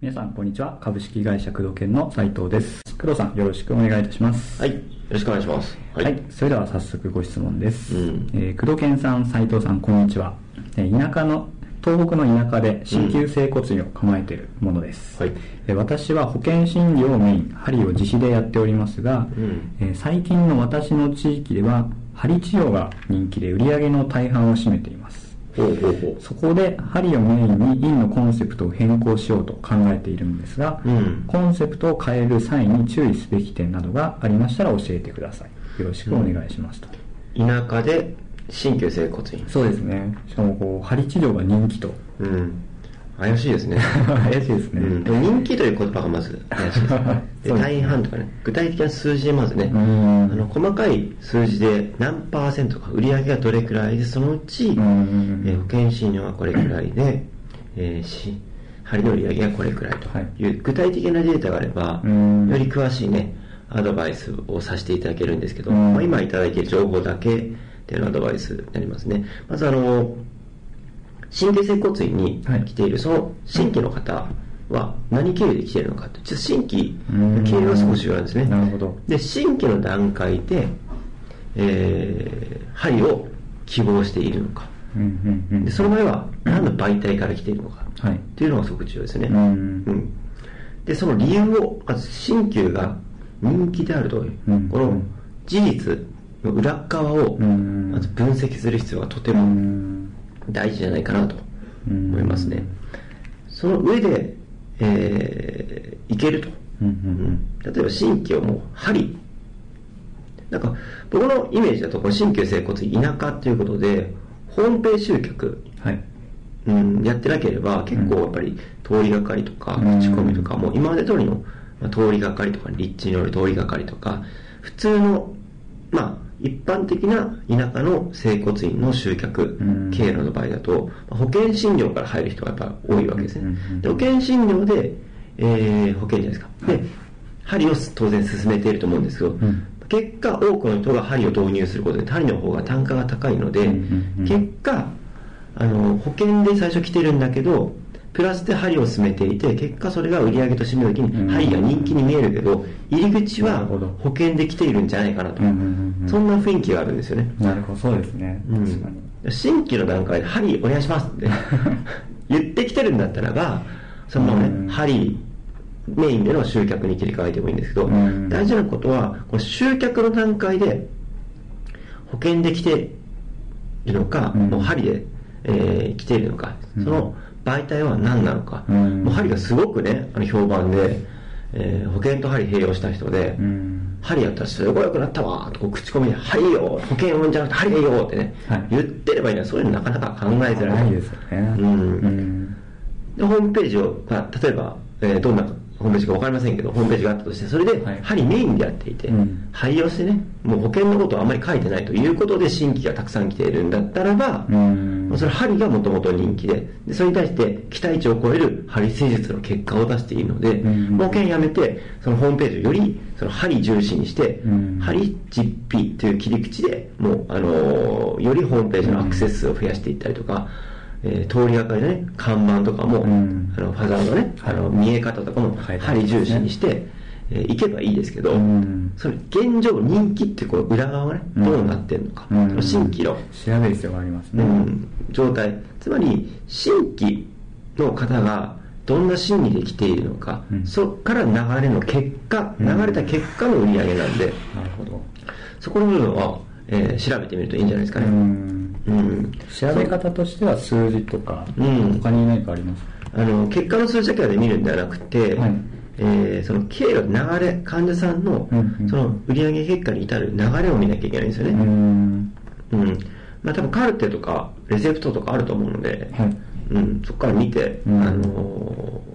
皆さん、こんにちは。株式会社工藤研の斉藤です。工藤さん、よろしくお願いいたします。はい。よろしくお願いします。はい。それでは早速ご質問です。うんえー工藤研さん、斉藤さん、こんにちは。えー田舎の、東北の田舎で鍼灸整骨院を構えているものです。はいえー私は保険診療をメイン、針を自費でやっておりますが、うんえー最近の私の地域では、針治療が人気で売り上げの大半を占めています。ほうほうほそこで針をメインに院のコンセプトを変更しようと考えているんですが、うんコンセプトを変える際に注意すべき点などがありましたら教えてください。よろしくお願いしますと。う。田舎で新旧整骨院。そうですね。しかもこう、針治療が人気と。うん。怪しいですね。怪しいですね。うん、でも人気という言葉がまず怪しいです。で大半とかね、具体的な数字でまずね、うんあの細かい数字で何パーセントか売り上げがどれくらいで、そのうち、うんえー保険診療はこれくらいで、えーし針の売り上げがこれくらいとはいいう具体的なデータがあれば、うんより詳しいね、アドバイスをさせていただけるんですけど、うんまあ、今いただいている情報だけでのアドバイスになりますね。まずあの、神経整骨院に来ているその新規の方は何経由で来ているのかと。ちょっと新規の経由は少し重要なんですね。なるほどで、新規の段階で、えー、針を希望しているのか。うんうんうんでその場合は何の媒体から来ているのか。はいっていうのがすごく重要ですね。うんうんで、その理由を、まず新旧が人気であるという、うんこの事実の裏側をうんまず分析する必要がとてうもん大事じゃないかなと思いますね。その上で、えーいけると。例えば新規をもう針なんか僕のイメージだとこの新旧整骨院田舎っていうことでホームページ集客、はい。うん、やってなければ結構やっぱり通りがかりとかうん口コミとかも今まで通りの、まあ、通りがかりとか立地による通りがかりとか普通のまあ一般的な田舎の整骨院の集客うん。経路の場合だとまあ保険診療から入る人がやっぱ多いわけですね。で保険診療で、えー保険じゃないですか。で針を当然進めていると思うんですけど、ん。結果多くの人が針を導入することで針の方が単価が高いので、結果あの保険で最初来てるんだけどプラスで針を進めていて結果それが売り上げとして見た時うん。に針が人気に見えるけど入り口は保険で来ているんじゃないかなと、うんうんうんうん。そんな雰囲気があるんですよね、なるほど、そうですね。うん。確かに。新規の段階で針お願いしますって 言ってきてるんだったらばそのね針メインでの集客に切り替えてもいいんですけど、うん。大事なことはこの集客の段階で保険で来ているのか、うん。もう針で、えー来ているのか、うん。その媒体は何なのか、うん。もう針がすごくねあの評判で、えー保険と針併用した人で、うん。針やったらすごい良くなったわとこう口コミで「針よ保険うんじゃなくて針がいいよ」ってね、はい。言ってればいいのにそういうのなかなか考えづらい。ないですよね。でホームページを、まあ、例えば、えーどんなホームページか分かりませんけどホームページがあったとしてそれではい。針メインでやっていて、うん。針をしてねもう保険のことをあんまり書いてないということで新規がたくさん来ているんだったらば、うん。まあそれ針がもともと人気ででそれに対して期待値を超える針施術の結果を出しているので、うん保険やめてそのホームページをよりその針重視にして、うん。針実費という切り口でもう、あのーよりホームページのアクセス数を増やしていったりとか、えー通りがかりのね看板とかも、うん。あのファザーのね、あの見え方とかも針重視にして、えーいけばいいですけど、うん。それ現状人気ってこう裏側がねうん。どうなってるのか、うん。新規の。調べる必要がありますね。うん、状態。つまり新規の方がどんな心理で来ているのか、うん。そこから流れの結果うん。流れた結果の売り上げなんで、なるほど。そこの部分は、えー調べてみるといいんじゃないですかうね、ん。うん。調べ方としては数字とか、うん。他に何かありますか？あの結果の数字だけで見るんではなくて、はいえーその経路流れ患者さんの、その売上結果に至る流れを見なきゃいけないんですよね、うん。うん。まあ、多分カルテとかレセプトとかあると思うので、はい。うん、そこから見て、うん。あの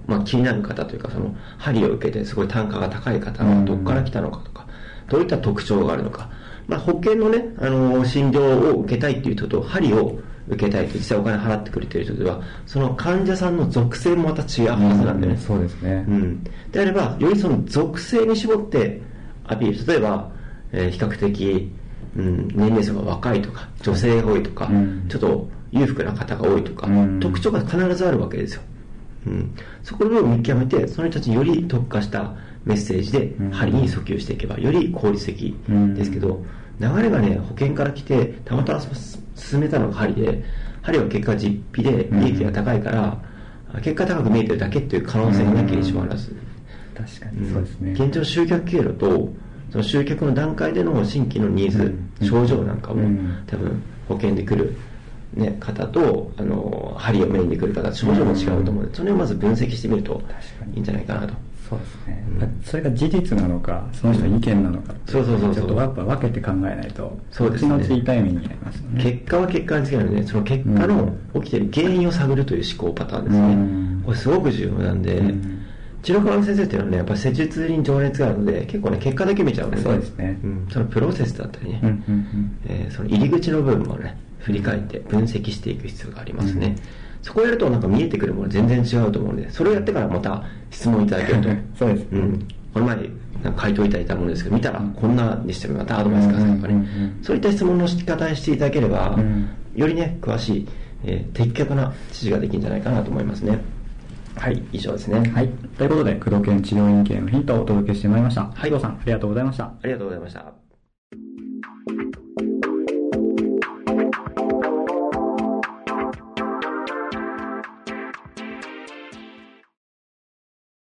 ーまあ、気になる方というかその針を受けてすごい単価が高い方がどこから来たのかとか、どういった特徴があるのか、まあ、保険のね、あのー診療を受けたいっていう人と針を受けたいと実際お金払ってくれてる人ではその患者さんの属性もまた違うはずなんでね、そうですね。うん、であればよりその属性に絞ってアピール例えば、えー比較的、うん、年齢層が若いとか、女性が多いとか、うん。ちょっと裕福な方が多いとか、うん。特徴が必ずあるわけですよ。うん、そこを見極めて、その人たちにより特化したメッセージでうん。針に訴求していけば、より効率的ですけど、流れがね、保険から来て、たまたま進めたのが針で、針は結果実費で利益が高いから、結果高く見えてるだけっていう可能性がなきゃ一番あらず。確かにそうですね。現状集客経路とその集客の段階での新規のニーズ、うん。症状なんかも、うん。多分保険で来る、ね、方とあの針をメインで来る方症状も違うと思うので、それをまず分析してみるといいんじゃないかなと。そうですね。うん。それが事実なのか、その人の意見なのかそうそうそうちょっとやっぱ分けて考えないと、そうですね。後々痛い目になりますよね。結果は結果につけないのでその結果の起きてる原因を探るという思考パターンですね、うん。これすごく重要なんで、うん。治療科の先生っていうのはねやっぱり施術に情熱があるので結構ね結果だけ見ちゃうのでそうですね。ん。そのプロセスだったりね、うんうんうん。えーその入り口の部分もね振り返って分析していく必要がありますね、うん。そこをやるとなんか見えてくるもの全然違うと思うのでそれをやってからまた質問いただけると。そうですね。ん、この前なんか回答いただいたものですけど見たらこんなにしてもまたアドバイスくださいとかね、そういった質問の仕方にしていただければ、うん。よりね詳しい、えー的確な指示ができるんじゃないかなと思いますね。はい。以上ですね。はい。ということで、工藤研治療院系のヒントをお届けしてまいりました。はい。工藤さん、ありがとうございました。ありがとうございました